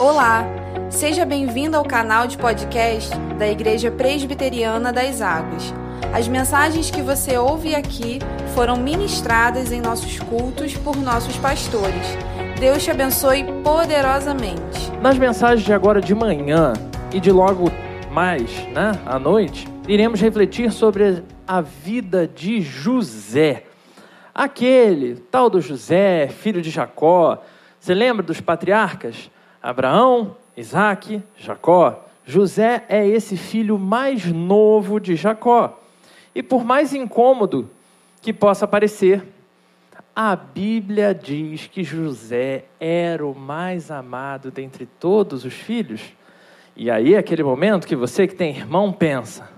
Olá, seja bem-vindo ao canal de podcast da Igreja Presbiteriana das Águas. As mensagens que você ouve aqui foram ministradas em nossos cultos por nossos pastores. Deus te abençoe poderosamente. Nas mensagens de agora de manhã e de logo mais, né, à noite, iremos refletir sobre a vida de José. Aquele tal do José, filho de Jacó. Você lembra dos patriarcas? Abraão, Isaac, Jacó. José é esse filho mais novo de Jacó. E por mais incômodo que possa parecer, a Bíblia diz que José era o mais amado dentre todos os filhos. E aí, aquele momento que você que tem irmão pensa: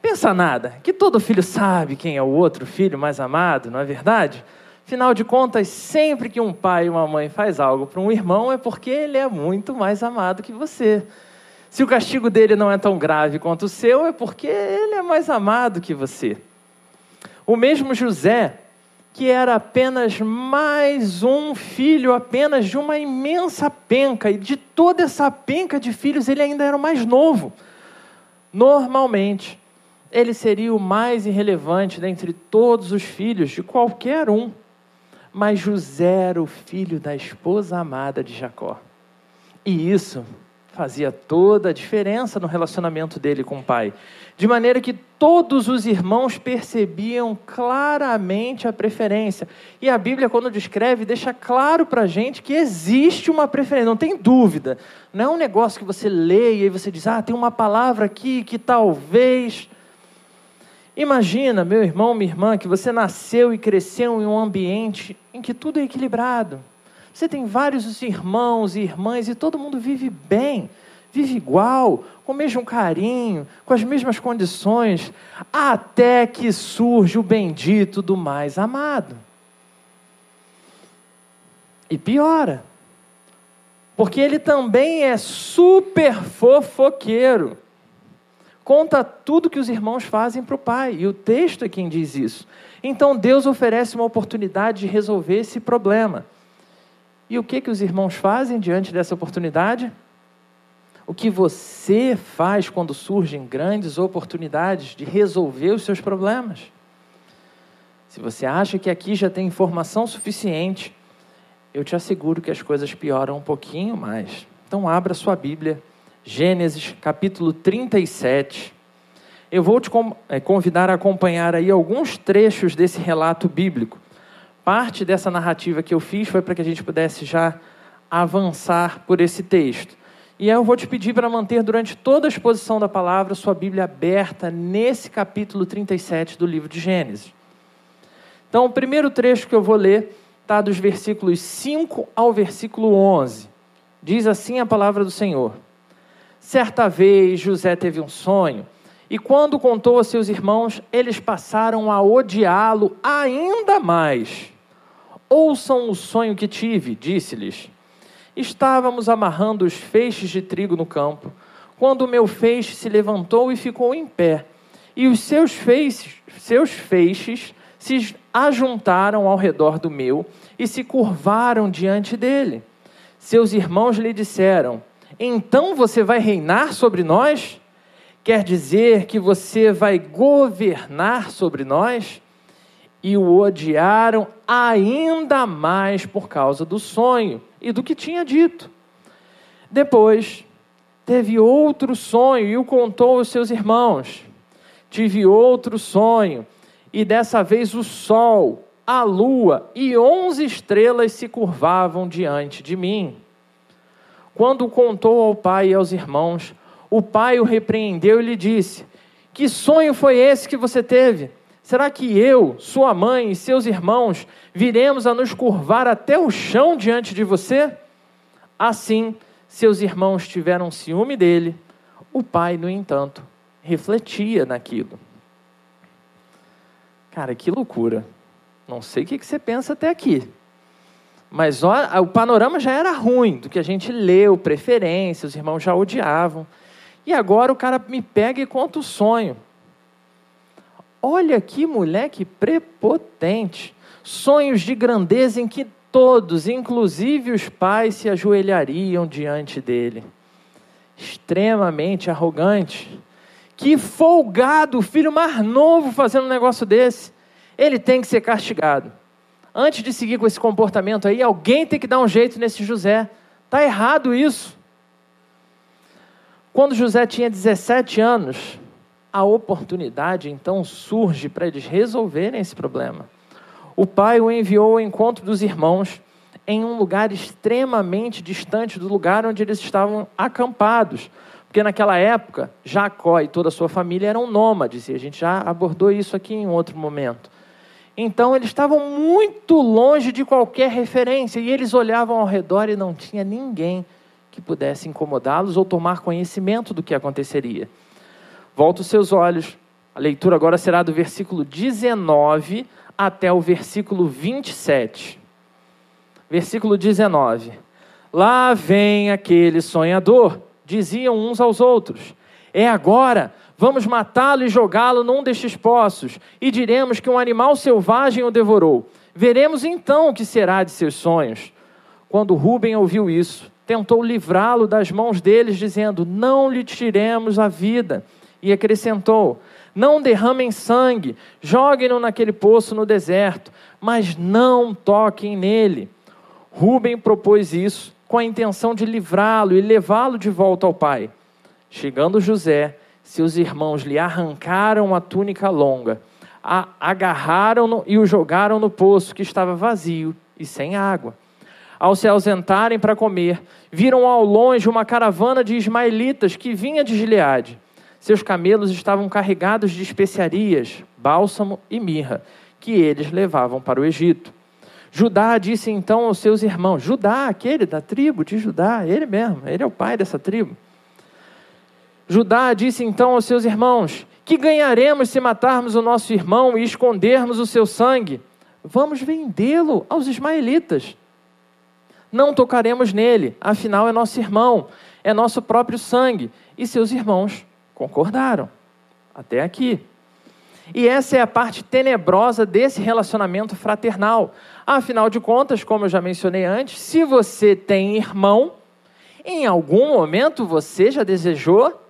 pensa nada, que todo filho sabe quem é o outro filho mais amado, não é verdade? Afinal de contas, sempre que um pai e uma mãe faz algo para um irmão é porque ele é muito mais amado que você. Se o castigo dele não é tão grave quanto o seu, é porque ele é mais amado que você. O mesmo José, que era apenas mais um filho, apenas de uma imensa penca, e de toda essa penca de filhos, ele ainda era o mais novo. Normalmente, ele seria o mais irrelevante dentre todos os filhos de qualquer um. Mas José era o filho da esposa amada de Jacó. E isso fazia toda a diferença no relacionamento dele com o pai. De maneira que todos os irmãos percebiam claramente a preferência. E a Bíblia, quando descreve, deixa claro para a gente que existe uma preferência, não tem dúvida. Não é um negócio que você lê e aí você diz, ah, tem uma palavra aqui que talvez. Imagina, meu irmão, minha irmã, que você nasceu e cresceu em um ambiente em que tudo é equilibrado. Você tem vários irmãos e irmãs e todo mundo vive bem, vive igual, com o mesmo carinho, com as mesmas condições, até que surge o bendito do mais amado. E piora, porque ele também é super fofoqueiro conta tudo que os irmãos fazem para o pai, e o texto é quem diz isso. Então Deus oferece uma oportunidade de resolver esse problema. E o que, que os irmãos fazem diante dessa oportunidade? O que você faz quando surgem grandes oportunidades de resolver os seus problemas? Se você acha que aqui já tem informação suficiente, eu te asseguro que as coisas pioram um pouquinho mais. Então, abra sua Bíblia Gênesis capítulo 37. Eu vou te eh, convidar a acompanhar aí alguns trechos desse relato bíblico. Parte dessa narrativa que eu fiz foi para que a gente pudesse já avançar por esse texto. E eu vou te pedir para manter durante toda a exposição da palavra sua Bíblia aberta nesse capítulo 37 do livro de Gênesis. Então, o primeiro trecho que eu vou ler está dos versículos 5 ao versículo 11. Diz assim a palavra do Senhor. Certa vez José teve um sonho, e quando contou a seus irmãos, eles passaram a odiá-lo ainda mais. Ouçam o sonho que tive, disse-lhes. Estávamos amarrando os feixes de trigo no campo, quando o meu feixe se levantou e ficou em pé, e os seus feixes, seus feixes se ajuntaram ao redor do meu e se curvaram diante dele. Seus irmãos lhe disseram: então você vai reinar sobre nós? Quer dizer que você vai governar sobre nós? E o odiaram ainda mais por causa do sonho e do que tinha dito. Depois, teve outro sonho e o contou aos seus irmãos. Tive outro sonho, e dessa vez o sol, a lua e onze estrelas se curvavam diante de mim. Quando contou ao pai e aos irmãos, o pai o repreendeu e lhe disse: Que sonho foi esse que você teve? Será que eu, sua mãe e seus irmãos viremos a nos curvar até o chão diante de você? Assim, seus irmãos tiveram ciúme dele. O pai, no entanto, refletia naquilo. Cara, que loucura. Não sei o que você pensa até aqui. Mas ó, o panorama já era ruim do que a gente leu, preferência, os irmãos já odiavam. E agora o cara me pega e conta o sonho. Olha que moleque prepotente. Sonhos de grandeza em que todos, inclusive os pais, se ajoelhariam diante dele. Extremamente arrogante. Que folgado, o filho mais novo fazendo um negócio desse. Ele tem que ser castigado. Antes de seguir com esse comportamento aí, alguém tem que dar um jeito nesse José. Está errado isso. Quando José tinha 17 anos, a oportunidade então surge para eles resolverem esse problema. O pai o enviou ao encontro dos irmãos em um lugar extremamente distante do lugar onde eles estavam acampados. Porque naquela época, Jacó e toda a sua família eram nômades, e a gente já abordou isso aqui em outro momento. Então eles estavam muito longe de qualquer referência, e eles olhavam ao redor e não tinha ninguém que pudesse incomodá-los ou tomar conhecimento do que aconteceria. Volta os seus olhos. A leitura agora será do versículo 19 até o versículo 27. Versículo 19. Lá vem aquele sonhador, diziam uns aos outros: É agora, vamos matá-lo e jogá-lo num destes poços, e diremos que um animal selvagem o devorou. Veremos então o que será de seus sonhos. Quando Rubem ouviu isso, tentou livrá-lo das mãos deles, dizendo: Não lhe tiremos a vida e acrescentou: Não derramem sangue, joguem-no naquele poço no deserto, mas não toquem nele. Rubem propôs isso com a intenção de livrá-lo e levá-lo de volta ao pai. Chegando José, seus irmãos lhe arrancaram a túnica longa, agarraram-no e o jogaram no poço que estava vazio e sem água. Ao se ausentarem para comer, viram ao longe uma caravana de ismaelitas que vinha de Gileade. Seus camelos estavam carregados de especiarias, bálsamo e mirra, que eles levavam para o Egito. Judá disse então aos seus irmãos: Judá, aquele da tribo de Judá, ele mesmo, ele é o pai dessa tribo. Judá disse então aos seus irmãos: Que ganharemos se matarmos o nosso irmão e escondermos o seu sangue? Vamos vendê-lo aos ismaelitas. Não tocaremos nele, afinal é nosso irmão, é nosso próprio sangue. E seus irmãos Concordaram. Até aqui. E essa é a parte tenebrosa desse relacionamento fraternal. Afinal de contas, como eu já mencionei antes, se você tem irmão, em algum momento você já desejou.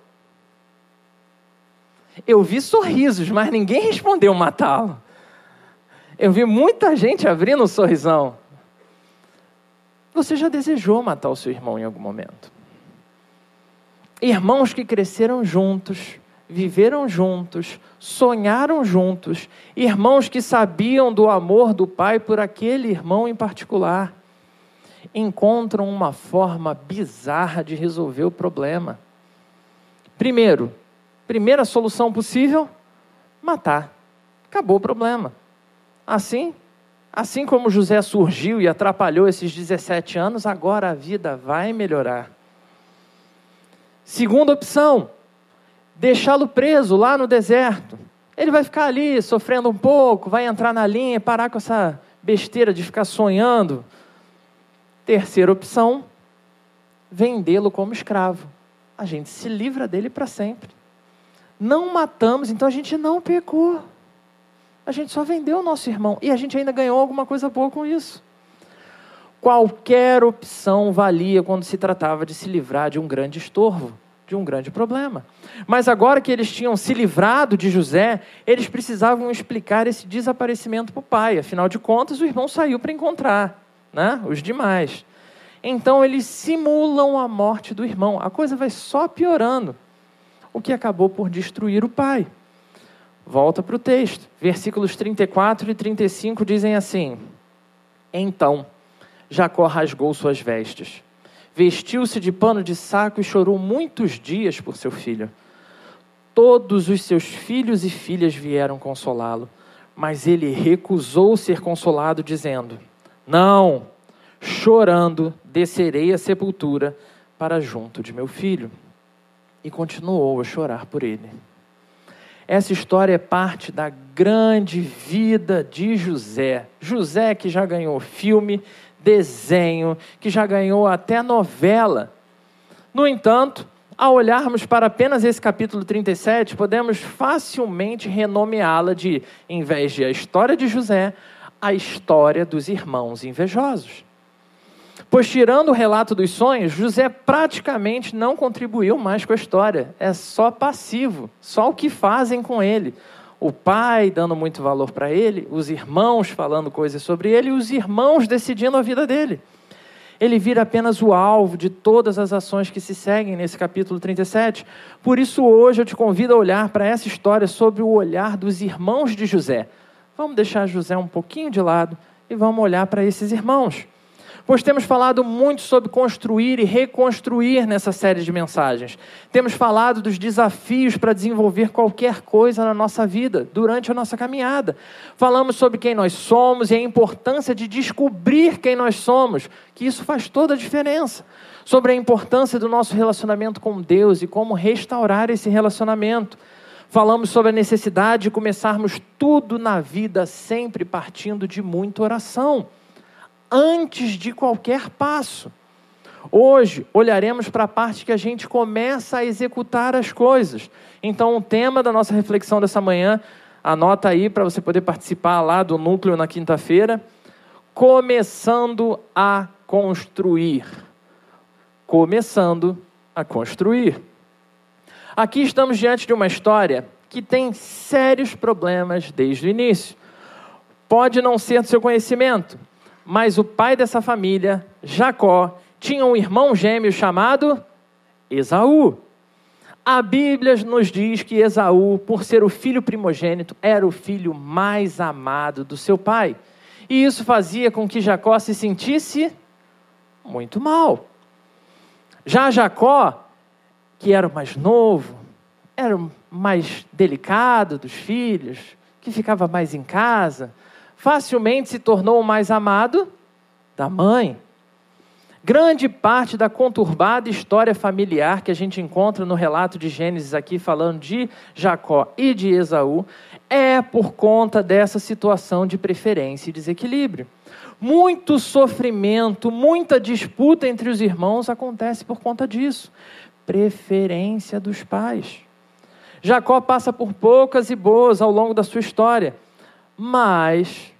Eu vi sorrisos, mas ninguém respondeu matá-lo. Eu vi muita gente abrindo um sorrisão. Você já desejou matar o seu irmão em algum momento? irmãos que cresceram juntos, viveram juntos, sonharam juntos, irmãos que sabiam do amor do pai por aquele irmão em particular, encontram uma forma bizarra de resolver o problema. Primeiro, primeira solução possível, matar. Acabou o problema. Assim, assim como José surgiu e atrapalhou esses 17 anos, agora a vida vai melhorar. Segunda opção, deixá-lo preso lá no deserto. Ele vai ficar ali sofrendo um pouco, vai entrar na linha, parar com essa besteira de ficar sonhando. Terceira opção, vendê-lo como escravo. A gente se livra dele para sempre. Não matamos, então a gente não pecou. A gente só vendeu o nosso irmão e a gente ainda ganhou alguma coisa boa com isso. Qualquer opção valia quando se tratava de se livrar de um grande estorvo, de um grande problema. Mas agora que eles tinham se livrado de José, eles precisavam explicar esse desaparecimento para o pai. Afinal de contas, o irmão saiu para encontrar né, os demais. Então eles simulam a morte do irmão. A coisa vai só piorando, o que acabou por destruir o pai. Volta para o texto. Versículos 34 e 35 dizem assim: Então Jacó rasgou suas vestes, vestiu-se de pano de saco e chorou muitos dias por seu filho. Todos os seus filhos e filhas vieram consolá-lo, mas ele recusou ser consolado, dizendo: Não, chorando, descerei à sepultura para junto de meu filho. E continuou a chorar por ele. Essa história é parte da grande vida de José. José que já ganhou filme, desenho, que já ganhou até novela. No entanto, ao olharmos para apenas esse capítulo 37, podemos facilmente renomeá-la de, em vez de a história de José, a história dos irmãos invejosos. Pois, tirando o relato dos sonhos, José praticamente não contribuiu mais com a história. É só passivo, só o que fazem com ele. O pai dando muito valor para ele, os irmãos falando coisas sobre ele e os irmãos decidindo a vida dele. Ele vira apenas o alvo de todas as ações que se seguem nesse capítulo 37. Por isso, hoje eu te convido a olhar para essa história sobre o olhar dos irmãos de José. Vamos deixar José um pouquinho de lado e vamos olhar para esses irmãos pois temos falado muito sobre construir e reconstruir nessa série de mensagens. Temos falado dos desafios para desenvolver qualquer coisa na nossa vida, durante a nossa caminhada. Falamos sobre quem nós somos e a importância de descobrir quem nós somos, que isso faz toda a diferença. Sobre a importância do nosso relacionamento com Deus e como restaurar esse relacionamento. Falamos sobre a necessidade de começarmos tudo na vida sempre partindo de muita oração antes de qualquer passo. Hoje olharemos para a parte que a gente começa a executar as coisas. Então, o tema da nossa reflexão dessa manhã, anota aí para você poder participar lá do núcleo na quinta-feira. Começando a construir. Começando a construir. Aqui estamos diante de uma história que tem sérios problemas desde o início. Pode não ser do seu conhecimento, mas o pai dessa família, Jacó, tinha um irmão gêmeo chamado Esaú. A Bíblia nos diz que Esaú, por ser o filho primogênito, era o filho mais amado do seu pai. E isso fazia com que Jacó se sentisse muito mal. Já Jacó, que era o mais novo, era o mais delicado dos filhos, que ficava mais em casa, facilmente se tornou o mais amado da mãe. Grande parte da conturbada história familiar que a gente encontra no relato de Gênesis aqui, falando de Jacó e de Esaú, é por conta dessa situação de preferência e desequilíbrio. Muito sofrimento, muita disputa entre os irmãos acontece por conta disso. Preferência dos pais. Jacó passa por poucas e boas ao longo da sua história mas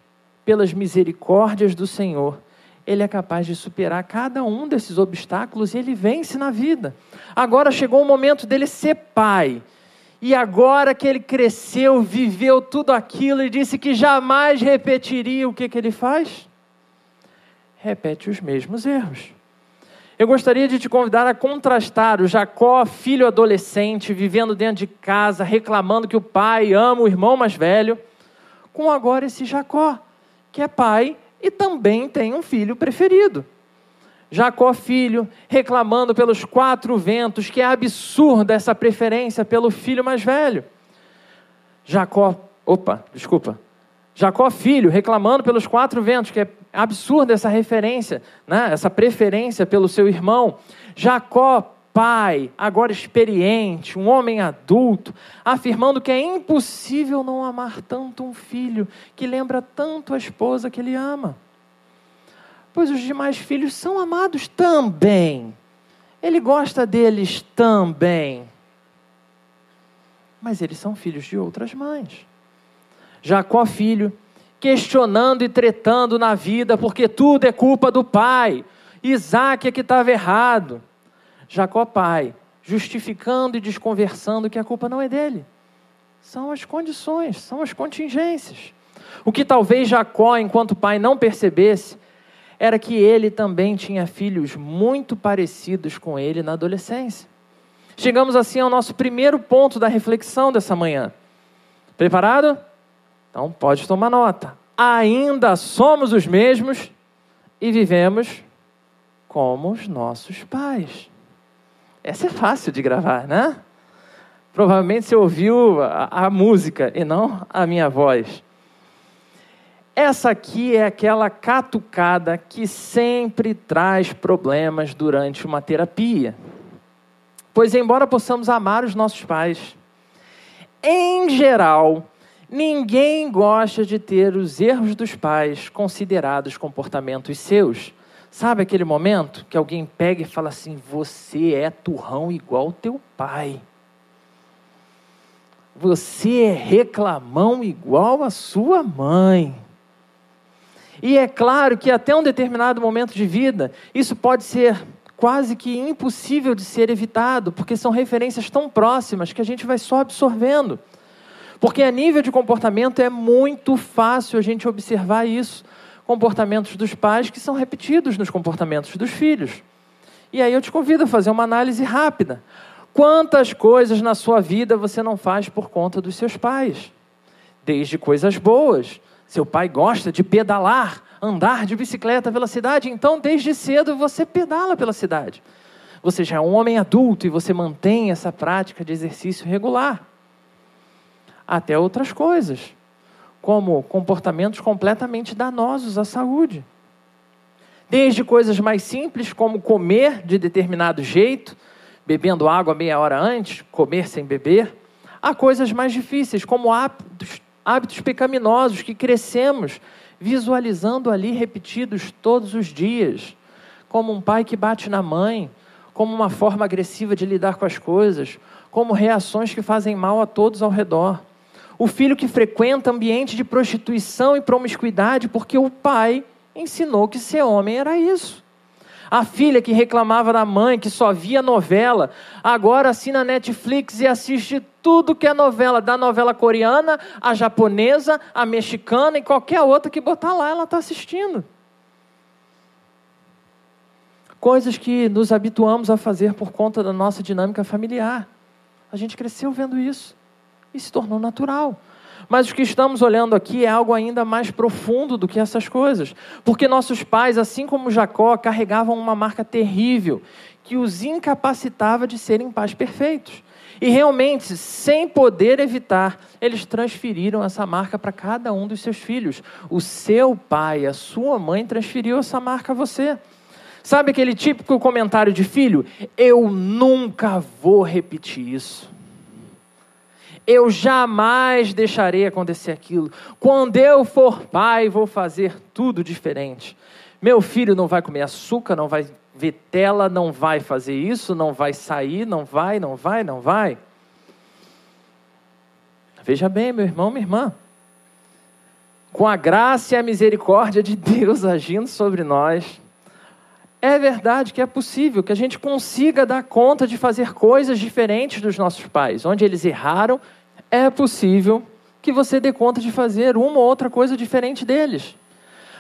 pelas misericórdias do Senhor, ele é capaz de superar cada um desses obstáculos e ele vence na vida. Agora chegou o momento dele ser pai. E agora que ele cresceu, viveu tudo aquilo e disse que jamais repetiria, o que, que ele faz? Repete os mesmos erros. Eu gostaria de te convidar a contrastar o Jacó, filho adolescente, vivendo dentro de casa, reclamando que o pai ama o irmão mais velho, com agora esse Jacó, que é pai e também tem um filho preferido. Jacó, filho, reclamando pelos quatro ventos, que é absurda essa preferência pelo filho mais velho. Jacó, opa, desculpa. Jacó, filho, reclamando pelos quatro ventos, que é absurda essa referência, né? essa preferência pelo seu irmão. Jacó, pai, agora experiente, um homem adulto, afirmando que é impossível não amar tanto um filho que lembra tanto a esposa que ele ama. Pois os demais filhos são amados também. Ele gosta deles também. Mas eles são filhos de outras mães. Jacó, filho, questionando e tretando na vida, porque tudo é culpa do pai. Isaac é que estava errado. Jacó pai, justificando e desconversando que a culpa não é dele. São as condições, são as contingências. O que talvez Jacó, enquanto pai, não percebesse era que ele também tinha filhos muito parecidos com ele na adolescência. Chegamos assim ao nosso primeiro ponto da reflexão dessa manhã. Preparado? Então pode tomar nota. Ainda somos os mesmos e vivemos como os nossos pais. Essa é fácil de gravar, né? Provavelmente você ouviu a, a música e não a minha voz. Essa aqui é aquela catucada que sempre traz problemas durante uma terapia. Pois, embora possamos amar os nossos pais, em geral, ninguém gosta de ter os erros dos pais considerados comportamentos seus. Sabe aquele momento que alguém pega e fala assim: Você é turrão igual teu pai. Você é reclamão igual a sua mãe. E é claro que até um determinado momento de vida, isso pode ser quase que impossível de ser evitado, porque são referências tão próximas que a gente vai só absorvendo. Porque a nível de comportamento é muito fácil a gente observar isso. Comportamentos dos pais que são repetidos nos comportamentos dos filhos. E aí eu te convido a fazer uma análise rápida. Quantas coisas na sua vida você não faz por conta dos seus pais? Desde coisas boas. Seu pai gosta de pedalar, andar de bicicleta pela cidade, então desde cedo você pedala pela cidade. Você já é um homem adulto e você mantém essa prática de exercício regular até outras coisas, como comportamentos completamente danosos à saúde. Desde coisas mais simples, como comer de determinado jeito, bebendo água meia hora antes, comer sem beber, a coisas mais difíceis, como hábitos, hábitos pecaminosos que crescemos visualizando ali repetidos todos os dias, como um pai que bate na mãe, como uma forma agressiva de lidar com as coisas, como reações que fazem mal a todos ao redor o filho que frequenta ambiente de prostituição e promiscuidade porque o pai ensinou que ser homem era isso. A filha que reclamava da mãe, que só via novela, agora assina Netflix e assiste tudo que é novela, da novela coreana, a japonesa, a mexicana e qualquer outra que botar lá, ela está assistindo. Coisas que nos habituamos a fazer por conta da nossa dinâmica familiar. A gente cresceu vendo isso e se tornou natural. Mas o que estamos olhando aqui é algo ainda mais profundo do que essas coisas. Porque nossos pais, assim como Jacó, carregavam uma marca terrível que os incapacitava de serem pais perfeitos. E realmente, sem poder evitar, eles transferiram essa marca para cada um dos seus filhos. O seu pai, a sua mãe transferiu essa marca a você. Sabe aquele típico comentário de filho? Eu nunca vou repetir isso. Eu jamais deixarei acontecer aquilo. Quando eu for pai, vou fazer tudo diferente. Meu filho não vai comer açúcar, não vai ver tela, não vai fazer isso, não vai sair, não vai, não vai, não vai. Veja bem, meu irmão, minha irmã. Com a graça e a misericórdia de Deus agindo sobre nós, é verdade que é possível que a gente consiga dar conta de fazer coisas diferentes dos nossos pais. Onde eles erraram, é possível que você dê conta de fazer uma ou outra coisa diferente deles.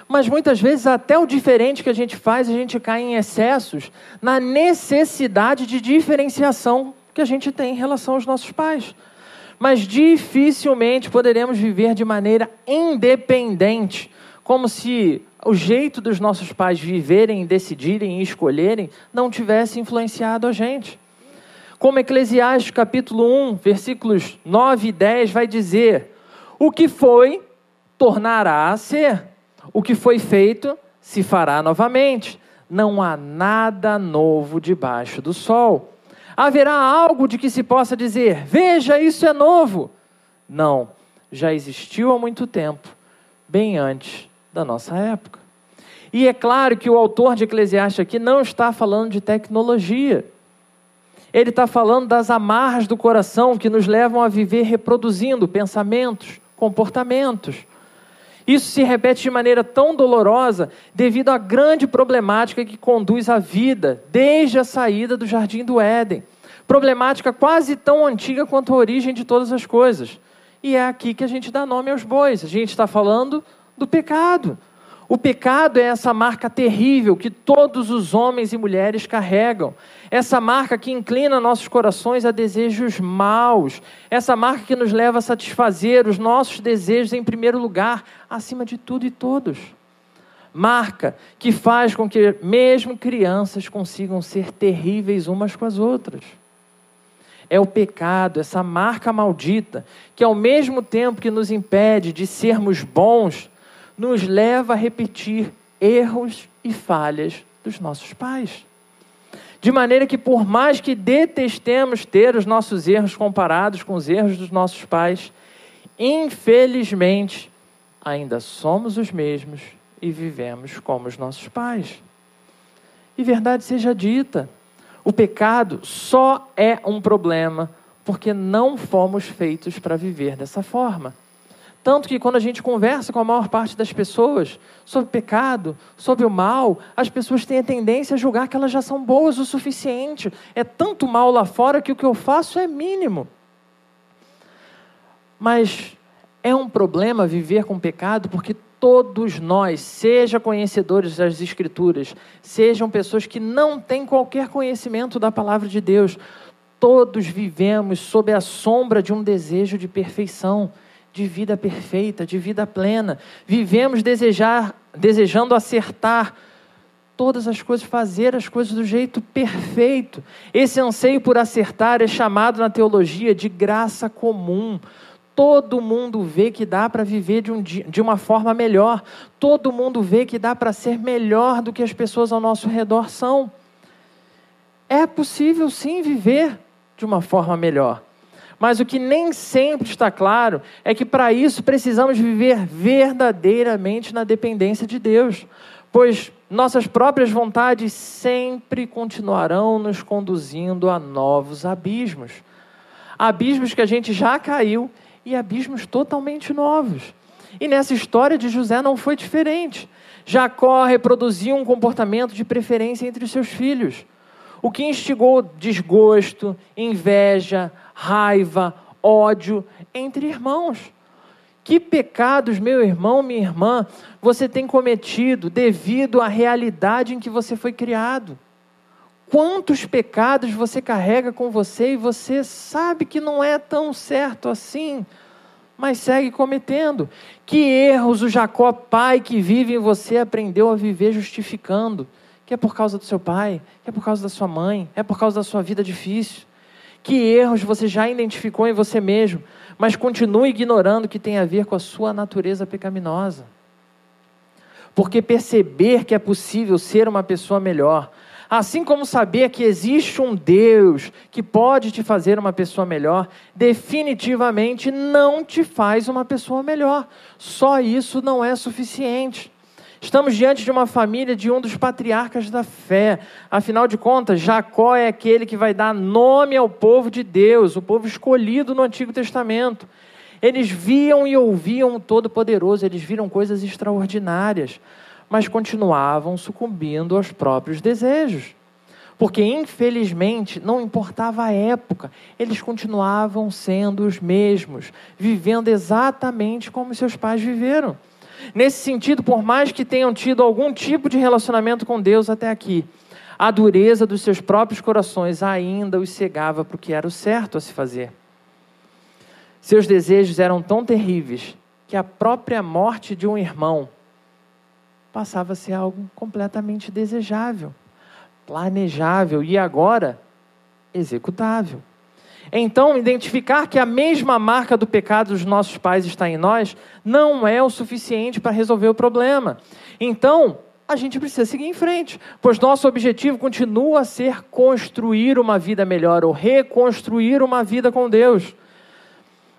Mas muitas vezes, até o diferente que a gente faz, a gente cai em excessos na necessidade de diferenciação que a gente tem em relação aos nossos pais. Mas dificilmente poderemos viver de maneira independente, como se o jeito dos nossos pais viverem, decidirem e escolherem não tivesse influenciado a gente. Como Eclesiastes capítulo 1, versículos 9 e 10 vai dizer: O que foi, tornará a ser. O que foi feito, se fará novamente. Não há nada novo debaixo do sol. Haverá algo de que se possa dizer: Veja, isso é novo. Não, já existiu há muito tempo, bem antes da nossa época. E é claro que o autor de Eclesiastes aqui não está falando de tecnologia ele está falando das amarras do coração que nos levam a viver reproduzindo pensamentos, comportamentos. Isso se repete de maneira tão dolorosa devido à grande problemática que conduz a vida desde a saída do jardim do Éden. Problemática quase tão antiga quanto a origem de todas as coisas. E é aqui que a gente dá nome aos bois. A gente está falando do pecado. O pecado é essa marca terrível que todos os homens e mulheres carregam. Essa marca que inclina nossos corações a desejos maus. Essa marca que nos leva a satisfazer os nossos desejos em primeiro lugar, acima de tudo e todos. Marca que faz com que mesmo crianças consigam ser terríveis umas com as outras. É o pecado, essa marca maldita, que ao mesmo tempo que nos impede de sermos bons, nos leva a repetir erros e falhas dos nossos pais. De maneira que, por mais que detestemos ter os nossos erros comparados com os erros dos nossos pais, infelizmente, ainda somos os mesmos e vivemos como os nossos pais. E verdade seja dita, o pecado só é um problema porque não fomos feitos para viver dessa forma. Tanto que quando a gente conversa com a maior parte das pessoas sobre pecado, sobre o mal, as pessoas têm a tendência a julgar que elas já são boas o suficiente. É tanto mal lá fora que o que eu faço é mínimo. Mas é um problema viver com pecado porque todos nós, seja conhecedores das Escrituras, sejam pessoas que não têm qualquer conhecimento da palavra de Deus, todos vivemos sob a sombra de um desejo de perfeição de vida perfeita, de vida plena. Vivemos desejar, desejando acertar todas as coisas, fazer as coisas do jeito perfeito. Esse anseio por acertar é chamado na teologia de graça comum. Todo mundo vê que dá para viver de, um, de uma forma melhor. Todo mundo vê que dá para ser melhor do que as pessoas ao nosso redor são. É possível sim viver de uma forma melhor. Mas o que nem sempre está claro é que para isso precisamos viver verdadeiramente na dependência de Deus, pois nossas próprias vontades sempre continuarão nos conduzindo a novos abismos. Abismos que a gente já caiu e abismos totalmente novos. E nessa história de José não foi diferente. Jacó reproduziu um comportamento de preferência entre os seus filhos, o que instigou desgosto, inveja, raiva, ódio entre irmãos. Que pecados, meu irmão, minha irmã, você tem cometido devido à realidade em que você foi criado? Quantos pecados você carrega com você e você sabe que não é tão certo assim, mas segue cometendo? Que erros o Jacó, pai que vive em você, aprendeu a viver justificando? Que é por causa do seu pai, que é por causa da sua mãe, é por causa da sua vida difícil. Que erros você já identificou em você mesmo, mas continue ignorando que tem a ver com a sua natureza pecaminosa. Porque perceber que é possível ser uma pessoa melhor, assim como saber que existe um Deus que pode te fazer uma pessoa melhor, definitivamente não te faz uma pessoa melhor. Só isso não é suficiente. Estamos diante de uma família de um dos patriarcas da fé. Afinal de contas, Jacó é aquele que vai dar nome ao povo de Deus, o povo escolhido no Antigo Testamento. Eles viam e ouviam o Todo-Poderoso, eles viram coisas extraordinárias, mas continuavam sucumbindo aos próprios desejos. Porque, infelizmente, não importava a época, eles continuavam sendo os mesmos, vivendo exatamente como seus pais viveram. Nesse sentido, por mais que tenham tido algum tipo de relacionamento com Deus até aqui, a dureza dos seus próprios corações ainda os cegava para o que era o certo a se fazer. Seus desejos eram tão terríveis que a própria morte de um irmão passava a ser algo completamente desejável, planejável e agora executável. Então, identificar que a mesma marca do pecado dos nossos pais está em nós não é o suficiente para resolver o problema. Então, a gente precisa seguir em frente, pois nosso objetivo continua a ser construir uma vida melhor ou reconstruir uma vida com Deus.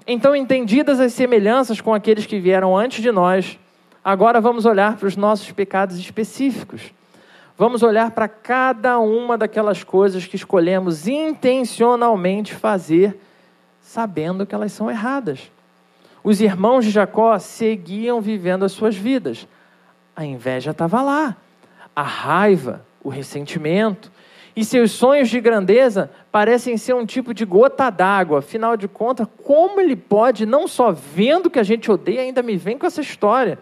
Então, entendidas as semelhanças com aqueles que vieram antes de nós, agora vamos olhar para os nossos pecados específicos. Vamos olhar para cada uma daquelas coisas que escolhemos intencionalmente fazer, sabendo que elas são erradas. Os irmãos de Jacó seguiam vivendo as suas vidas. A inveja estava lá, a raiva, o ressentimento. E seus sonhos de grandeza parecem ser um tipo de gota d'água. Afinal de contas, como ele pode, não só vendo que a gente odeia, ainda me vem com essa história?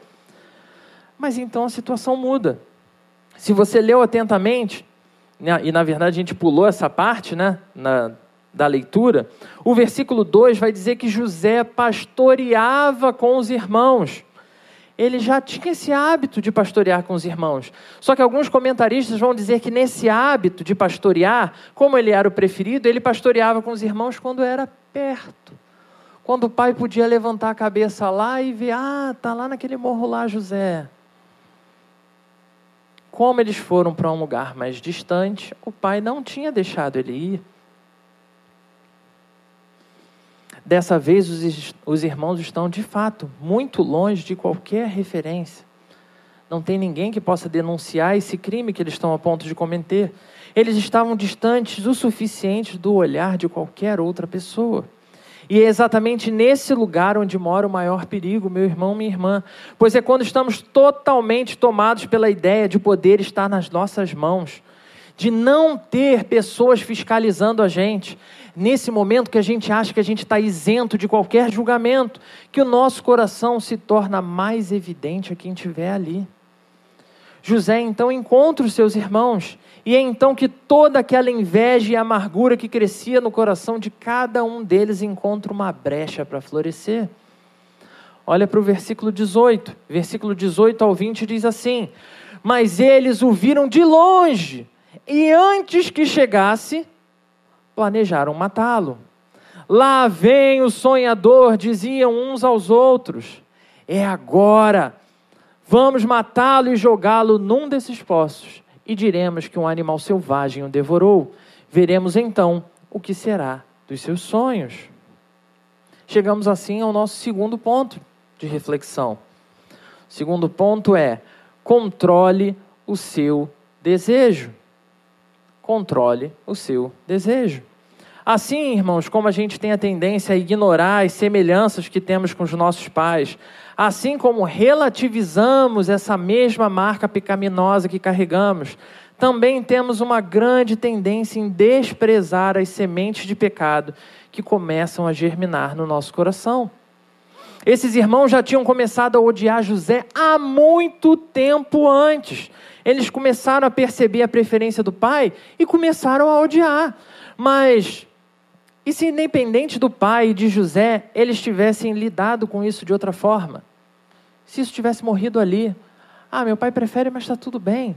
Mas então a situação muda. Se você leu atentamente, né, e na verdade a gente pulou essa parte né, na, da leitura, o versículo 2 vai dizer que José pastoreava com os irmãos. Ele já tinha esse hábito de pastorear com os irmãos. Só que alguns comentaristas vão dizer que nesse hábito de pastorear, como ele era o preferido, ele pastoreava com os irmãos quando era perto. Quando o pai podia levantar a cabeça lá e ver, ah, tá lá naquele morro lá, José. Como eles foram para um lugar mais distante, o pai não tinha deixado ele ir. Dessa vez, os, os irmãos estão, de fato, muito longe de qualquer referência. Não tem ninguém que possa denunciar esse crime que eles estão a ponto de cometer. Eles estavam distantes o suficiente do olhar de qualquer outra pessoa. E é exatamente nesse lugar onde mora o maior perigo, meu irmão, minha irmã. Pois é quando estamos totalmente tomados pela ideia de poder estar nas nossas mãos, de não ter pessoas fiscalizando a gente, nesse momento que a gente acha que a gente está isento de qualquer julgamento, que o nosso coração se torna mais evidente a quem estiver ali. José então encontra os seus irmãos, e é então que toda aquela inveja e amargura que crescia no coração de cada um deles encontra uma brecha para florescer. Olha para o versículo 18. Versículo 18 ao 20 diz assim: Mas eles o viram de longe, e antes que chegasse, planejaram matá-lo. Lá vem o sonhador, diziam uns aos outros. É agora Vamos matá-lo e jogá-lo num desses poços, e diremos que um animal selvagem o devorou. Veremos então o que será dos seus sonhos. Chegamos assim ao nosso segundo ponto de reflexão. O segundo ponto é: controle o seu desejo. Controle o seu desejo. Assim, irmãos, como a gente tem a tendência a ignorar as semelhanças que temos com os nossos pais, assim como relativizamos essa mesma marca pecaminosa que carregamos, também temos uma grande tendência em desprezar as sementes de pecado que começam a germinar no nosso coração. Esses irmãos já tinham começado a odiar José há muito tempo antes. Eles começaram a perceber a preferência do pai e começaram a odiar. Mas e se, independente do pai e de José, eles tivessem lidado com isso de outra forma? Se isso tivesse morrido ali, ah, meu pai prefere, mas está tudo bem.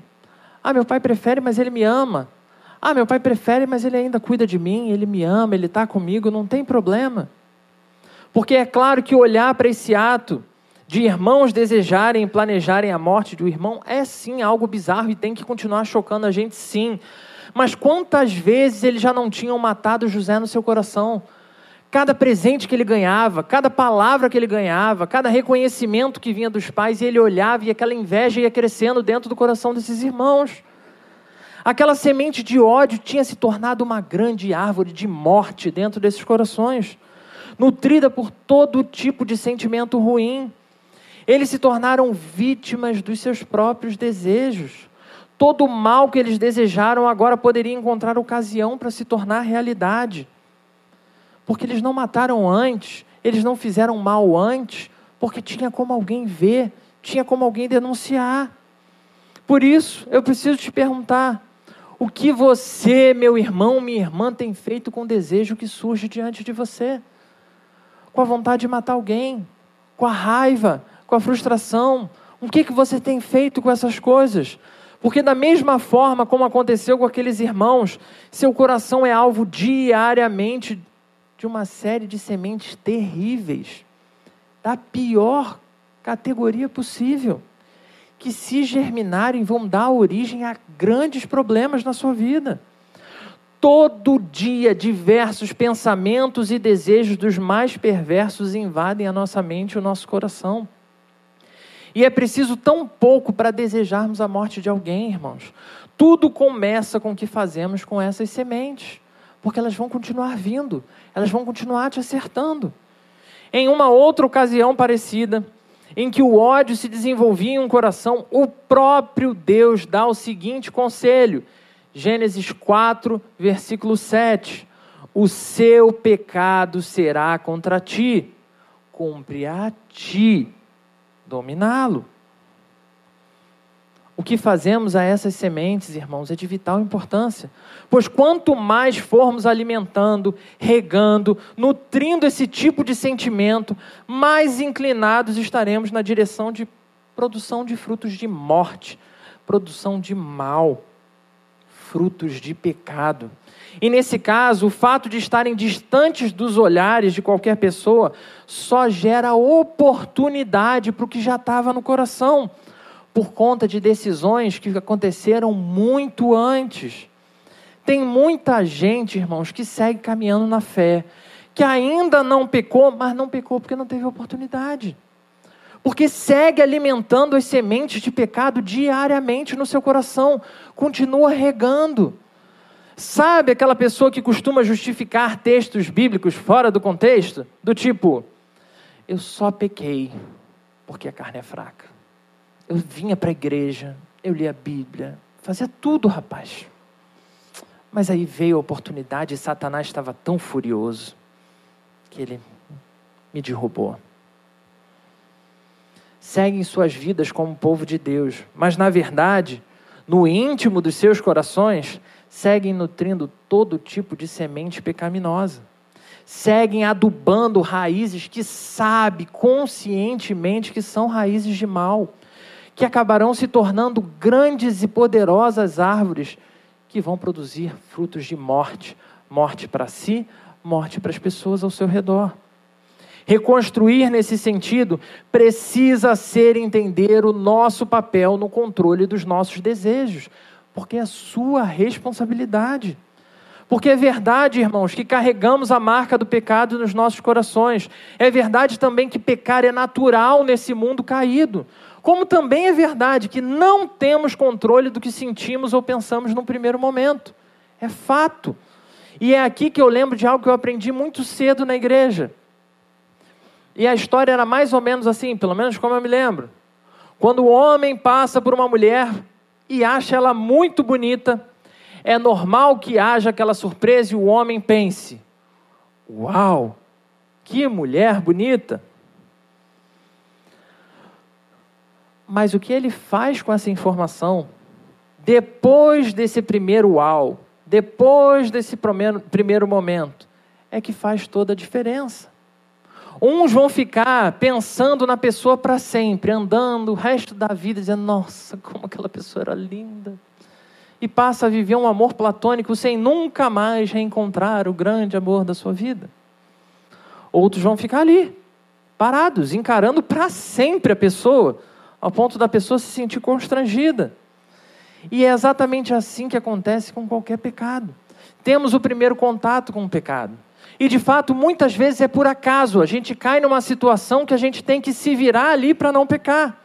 Ah, meu pai prefere, mas ele me ama. Ah, meu pai prefere, mas ele ainda cuida de mim, ele me ama, ele está comigo, não tem problema. Porque é claro que olhar para esse ato de irmãos desejarem e planejarem a morte do irmão é sim algo bizarro e tem que continuar chocando a gente, sim. Mas quantas vezes eles já não tinham matado José no seu coração? Cada presente que ele ganhava, cada palavra que ele ganhava, cada reconhecimento que vinha dos pais, e ele olhava e aquela inveja ia crescendo dentro do coração desses irmãos. Aquela semente de ódio tinha se tornado uma grande árvore de morte dentro desses corações, nutrida por todo tipo de sentimento ruim. Eles se tornaram vítimas dos seus próprios desejos todo o mal que eles desejaram agora poderia encontrar ocasião para se tornar realidade. Porque eles não mataram antes, eles não fizeram mal antes, porque tinha como alguém ver, tinha como alguém denunciar. Por isso, eu preciso te perguntar: o que você, meu irmão, minha irmã, tem feito com o desejo que surge diante de você? Com a vontade de matar alguém, com a raiva, com a frustração. O que, que você tem feito com essas coisas? Porque, da mesma forma como aconteceu com aqueles irmãos, seu coração é alvo diariamente de uma série de sementes terríveis, da pior categoria possível, que, se germinarem, vão dar origem a grandes problemas na sua vida. Todo dia, diversos pensamentos e desejos dos mais perversos invadem a nossa mente e o nosso coração. E é preciso tão pouco para desejarmos a morte de alguém, irmãos. Tudo começa com o que fazemos com essas sementes, porque elas vão continuar vindo, elas vão continuar te acertando. Em uma outra ocasião parecida, em que o ódio se desenvolvia em um coração, o próprio Deus dá o seguinte conselho: Gênesis 4, versículo 7. O seu pecado será contra ti, cumpre a ti dominá-lo. O que fazemos a essas sementes, irmãos, é de vital importância. Pois quanto mais formos alimentando, regando, nutrindo esse tipo de sentimento, mais inclinados estaremos na direção de produção de frutos de morte, produção de mal, frutos de pecado. E nesse caso, o fato de estarem distantes dos olhares de qualquer pessoa só gera oportunidade para o que já estava no coração, por conta de decisões que aconteceram muito antes. Tem muita gente, irmãos, que segue caminhando na fé, que ainda não pecou, mas não pecou porque não teve oportunidade. Porque segue alimentando as sementes de pecado diariamente no seu coração, continua regando Sabe aquela pessoa que costuma justificar textos bíblicos fora do contexto? Do tipo, eu só pequei porque a carne é fraca. Eu vinha para a igreja, eu li a Bíblia, fazia tudo, rapaz. Mas aí veio a oportunidade e Satanás estava tão furioso que ele me derrubou. Seguem suas vidas como povo de Deus, mas na verdade, no íntimo dos seus corações, seguem nutrindo todo tipo de semente pecaminosa. Seguem adubando raízes que sabe conscientemente que são raízes de mal, que acabarão se tornando grandes e poderosas árvores que vão produzir frutos de morte, morte para si, morte para as pessoas ao seu redor. Reconstruir nesse sentido precisa ser entender o nosso papel no controle dos nossos desejos, porque é sua responsabilidade. Porque é verdade, irmãos, que carregamos a marca do pecado nos nossos corações. É verdade também que pecar é natural nesse mundo caído. Como também é verdade que não temos controle do que sentimos ou pensamos no primeiro momento. É fato. E é aqui que eu lembro de algo que eu aprendi muito cedo na igreja. E a história era mais ou menos assim, pelo menos como eu me lembro. Quando o homem passa por uma mulher e acha ela muito bonita, é normal que haja aquela surpresa e o homem pense: Uau, que mulher bonita! Mas o que ele faz com essa informação, depois desse primeiro uau, depois desse primeiro momento, é que faz toda a diferença. Uns vão ficar pensando na pessoa para sempre, andando o resto da vida, dizendo: Nossa, como aquela pessoa era linda. E passa a viver um amor platônico sem nunca mais reencontrar o grande amor da sua vida. Outros vão ficar ali, parados, encarando para sempre a pessoa, ao ponto da pessoa se sentir constrangida. E é exatamente assim que acontece com qualquer pecado. Temos o primeiro contato com o pecado. E de fato, muitas vezes é por acaso, a gente cai numa situação que a gente tem que se virar ali para não pecar.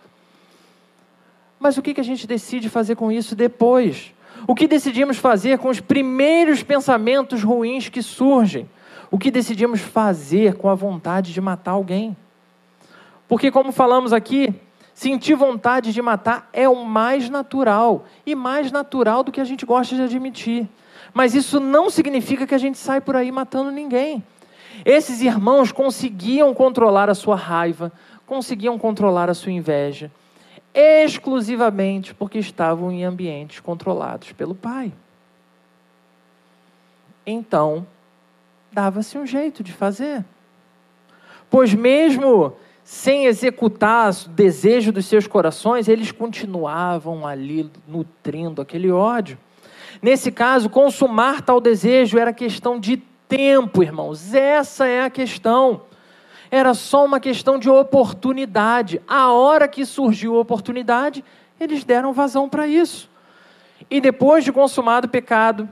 Mas o que, a gente decide fazer com isso depois? O que decidimos fazer com os primeiros pensamentos ruins que surgem? O que decidimos fazer com a vontade de matar alguém? Porque, como falamos aqui, sentir vontade de matar é o mais natural e mais natural do que a gente gosta de admitir. Mas isso não significa que a gente sai por aí matando ninguém. Esses irmãos conseguiam controlar a sua raiva, conseguiam controlar a sua inveja, exclusivamente porque estavam em ambientes controlados pelo Pai. Então, dava-se um jeito de fazer. Pois, mesmo sem executar o desejo dos seus corações, eles continuavam ali nutrindo aquele ódio. Nesse caso, consumar tal desejo era questão de tempo, irmãos. Essa é a questão. Era só uma questão de oportunidade. A hora que surgiu a oportunidade, eles deram vazão para isso. E depois de consumado o pecado,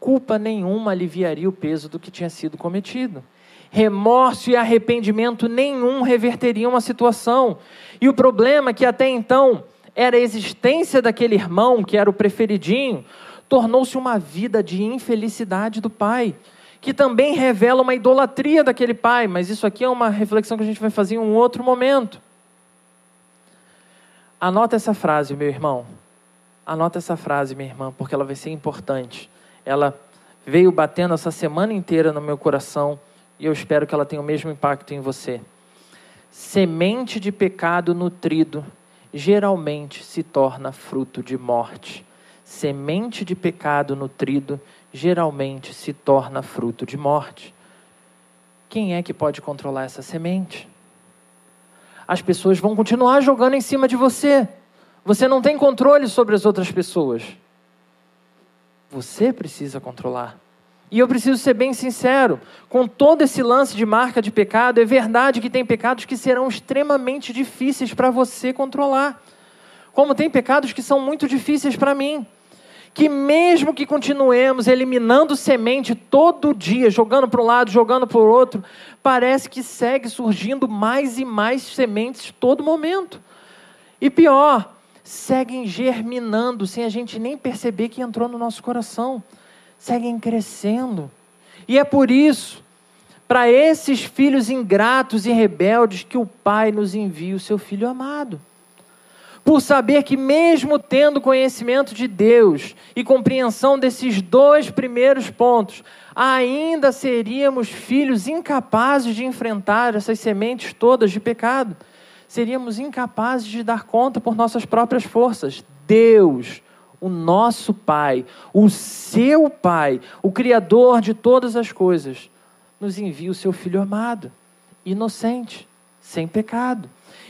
culpa nenhuma aliviaria o peso do que tinha sido cometido. Remorso e arrependimento nenhum reverteriam a situação. E o problema é que até então era a existência daquele irmão que era o preferidinho, tornou-se uma vida de infelicidade do pai, que também revela uma idolatria daquele pai, mas isso aqui é uma reflexão que a gente vai fazer em um outro momento. Anota essa frase, meu irmão. Anota essa frase, minha irmã, porque ela vai ser importante. Ela veio batendo essa semana inteira no meu coração e eu espero que ela tenha o mesmo impacto em você. Semente de pecado nutrido geralmente se torna fruto de morte semente de pecado nutrido geralmente se torna fruto de morte. Quem é que pode controlar essa semente? As pessoas vão continuar jogando em cima de você. Você não tem controle sobre as outras pessoas. Você precisa controlar. E eu preciso ser bem sincero, com todo esse lance de marca de pecado, é verdade que tem pecados que serão extremamente difíceis para você controlar. Como tem pecados que são muito difíceis para mim que mesmo que continuemos eliminando semente todo dia, jogando para um lado, jogando para o outro, parece que segue surgindo mais e mais sementes todo momento. E pior, seguem germinando sem a gente nem perceber que entrou no nosso coração. seguem crescendo. E é por isso, para esses filhos ingratos e rebeldes, que o Pai nos envia o seu Filho amado. Por saber que, mesmo tendo conhecimento de Deus e compreensão desses dois primeiros pontos, ainda seríamos filhos incapazes de enfrentar essas sementes todas de pecado. Seríamos incapazes de dar conta por nossas próprias forças. Deus, o nosso Pai, o seu Pai, o Criador de todas as coisas, nos envia o seu Filho amado, inocente, sem pecado.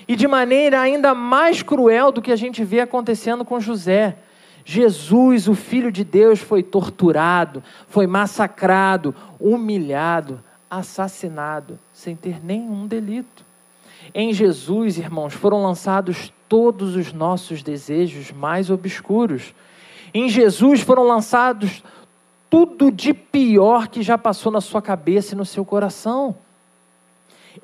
E de maneira ainda mais cruel do que a gente vê acontecendo com José. Jesus, o Filho de Deus, foi torturado, foi massacrado, humilhado, assassinado, sem ter nenhum delito. Em Jesus, irmãos, foram lançados todos os nossos desejos mais obscuros. Em Jesus foram lançados tudo de pior que já passou na sua cabeça e no seu coração.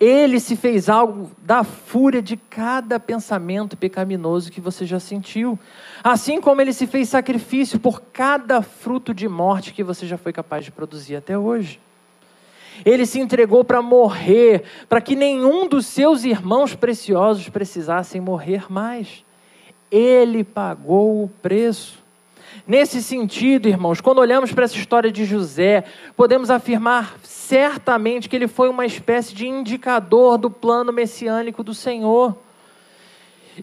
Ele se fez algo da fúria de cada pensamento pecaminoso que você já sentiu. Assim como ele se fez sacrifício por cada fruto de morte que você já foi capaz de produzir até hoje. Ele se entregou para morrer, para que nenhum dos seus irmãos preciosos precisassem morrer mais. Ele pagou o preço. Nesse sentido, irmãos, quando olhamos para essa história de José, podemos afirmar certamente que ele foi uma espécie de indicador do plano messiânico do Senhor.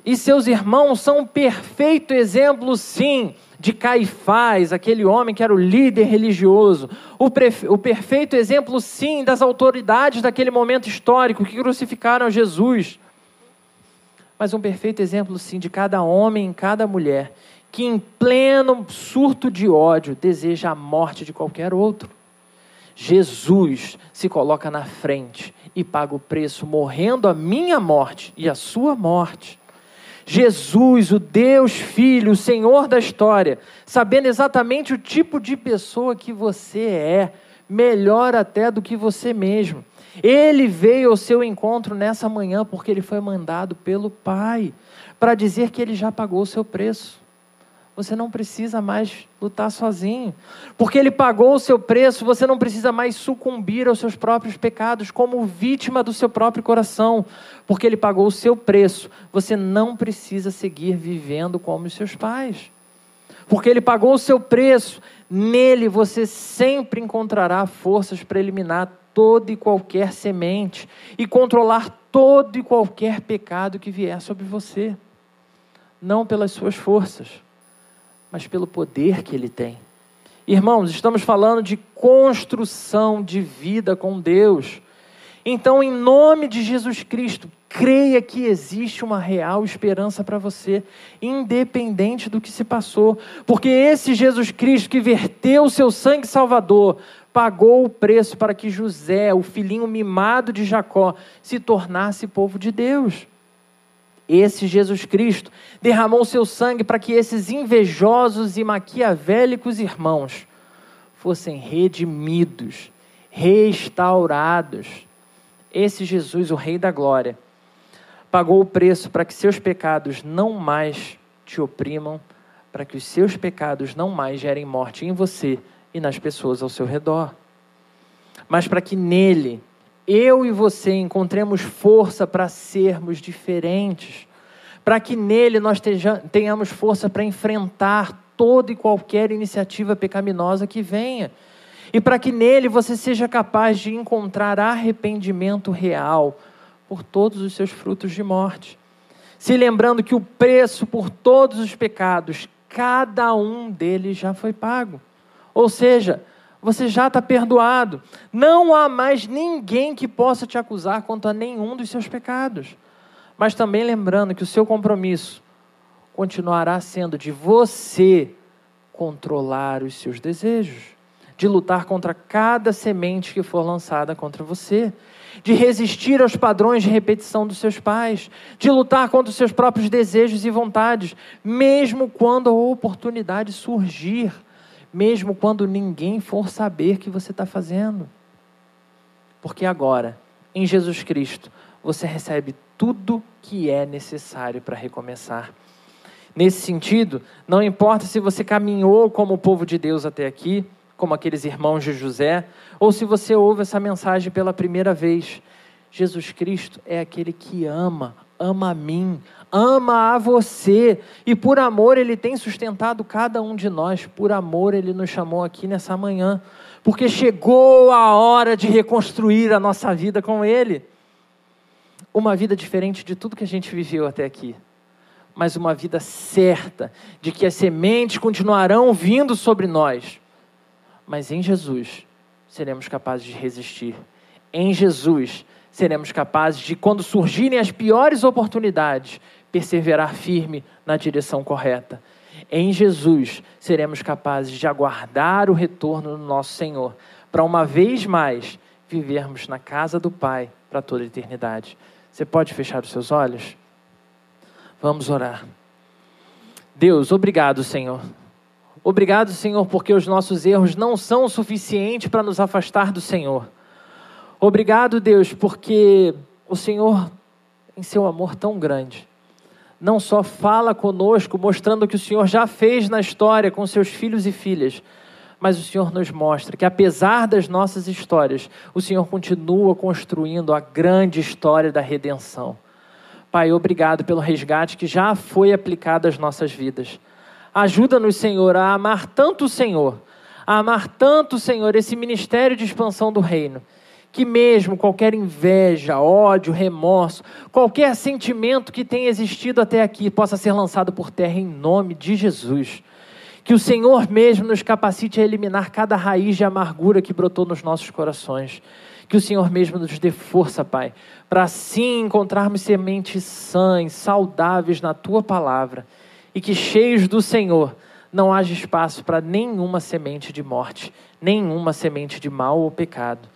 E seus irmãos são um perfeito exemplo, sim, de Caifás, aquele homem que era o líder religioso. O, o perfeito exemplo, sim, das autoridades daquele momento histórico que crucificaram Jesus. Mas um perfeito exemplo, sim, de cada homem cada mulher que, em pleno surto de ódio, deseja a morte de qualquer outro. Jesus se coloca na frente e paga o preço, morrendo a minha morte e a sua morte. Jesus, o Deus Filho, o Senhor da história, sabendo exatamente o tipo de pessoa que você é, melhor até do que você mesmo. Ele veio ao seu encontro nessa manhã porque ele foi mandado pelo Pai para dizer que ele já pagou o seu preço. Você não precisa mais lutar sozinho. Porque ele pagou o seu preço, você não precisa mais sucumbir aos seus próprios pecados como vítima do seu próprio coração. Porque ele pagou o seu preço, você não precisa seguir vivendo como os seus pais. Porque ele pagou o seu preço, nele você sempre encontrará forças para eliminar toda e qualquer semente e controlar todo e qualquer pecado que vier sobre você. Não pelas suas forças mas pelo poder que ele tem. Irmãos, estamos falando de construção de vida com Deus. Então, em nome de Jesus Cristo, creia que existe uma real esperança para você, independente do que se passou, porque esse Jesus Cristo que verteu o seu sangue salvador, pagou o preço para que José, o filhinho mimado de Jacó, se tornasse povo de Deus. Esse Jesus Cristo derramou seu sangue para que esses invejosos e maquiavélicos irmãos fossem redimidos, restaurados. Esse Jesus, o Rei da Glória, pagou o preço para que seus pecados não mais te oprimam, para que os seus pecados não mais gerem morte em você e nas pessoas ao seu redor, mas para que nele eu e você encontremos força para sermos diferentes, para que nele nós tenhamos força para enfrentar toda e qualquer iniciativa pecaminosa que venha. E para que nele você seja capaz de encontrar arrependimento real por todos os seus frutos de morte. Se lembrando que o preço por todos os pecados, cada um deles já foi pago. Ou seja, você já está perdoado. Não há mais ninguém que possa te acusar quanto a nenhum dos seus pecados. Mas também lembrando que o seu compromisso continuará sendo de você controlar os seus desejos, de lutar contra cada semente que for lançada contra você, de resistir aos padrões de repetição dos seus pais, de lutar contra os seus próprios desejos e vontades, mesmo quando a oportunidade surgir mesmo quando ninguém for saber que você está fazendo. Porque agora, em Jesus Cristo, você recebe tudo que é necessário para recomeçar. Nesse sentido, não importa se você caminhou como povo de Deus até aqui, como aqueles irmãos de José, ou se você ouve essa mensagem pela primeira vez. Jesus Cristo é aquele que ama, ama a mim, ama a você, e por amor ele tem sustentado cada um de nós, por amor ele nos chamou aqui nessa manhã, porque chegou a hora de reconstruir a nossa vida com ele. Uma vida diferente de tudo que a gente viveu até aqui mas uma vida certa de que as sementes continuarão vindo sobre nós. Mas em Jesus seremos capazes de resistir. Em Jesus seremos capazes de, quando surgirem as piores oportunidades, perseverar firme na direção correta. Em Jesus seremos capazes de aguardar o retorno do nosso Senhor, para uma vez mais vivermos na casa do Pai para toda a eternidade. Você pode fechar os seus olhos? Vamos orar. Deus, obrigado, Senhor. Obrigado, Senhor, porque os nossos erros não são o suficiente para nos afastar do Senhor. Obrigado, Deus, porque o Senhor, em seu amor tão grande, não só fala conosco, mostrando o que o Senhor já fez na história com seus filhos e filhas, mas o Senhor nos mostra que, apesar das nossas histórias, o Senhor continua construindo a grande história da redenção. Pai, obrigado pelo resgate que já foi aplicado às nossas vidas. Ajuda-nos, Senhor, a amar tanto o Senhor, a amar tanto, Senhor, esse ministério de expansão do reino, que mesmo qualquer inveja, ódio, remorso, qualquer sentimento que tenha existido até aqui possa ser lançado por terra em nome de Jesus. Que o Senhor mesmo nos capacite a eliminar cada raiz de amargura que brotou nos nossos corações. Que o Senhor mesmo nos dê força, Pai, para assim encontrarmos sementes sãs, saudáveis na tua palavra e que cheios do Senhor não haja espaço para nenhuma semente de morte, nenhuma semente de mal ou pecado.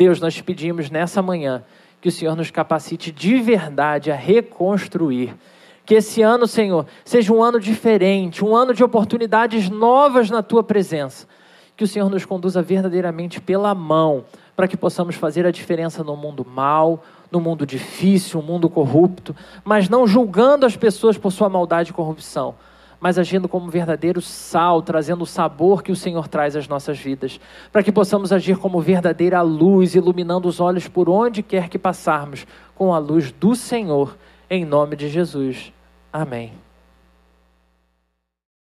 Deus, nós pedimos nessa manhã que o Senhor nos capacite de verdade a reconstruir. Que esse ano, Senhor, seja um ano diferente, um ano de oportunidades novas na tua presença. Que o Senhor nos conduza verdadeiramente pela mão para que possamos fazer a diferença no mundo mal, no mundo difícil, um mundo corrupto, mas não julgando as pessoas por sua maldade e corrupção, mas agindo como verdadeiro sal, trazendo o sabor que o Senhor traz às nossas vidas, para que possamos agir como verdadeira luz, iluminando os olhos por onde quer que passarmos, com a luz do Senhor, em nome de Jesus. Amém.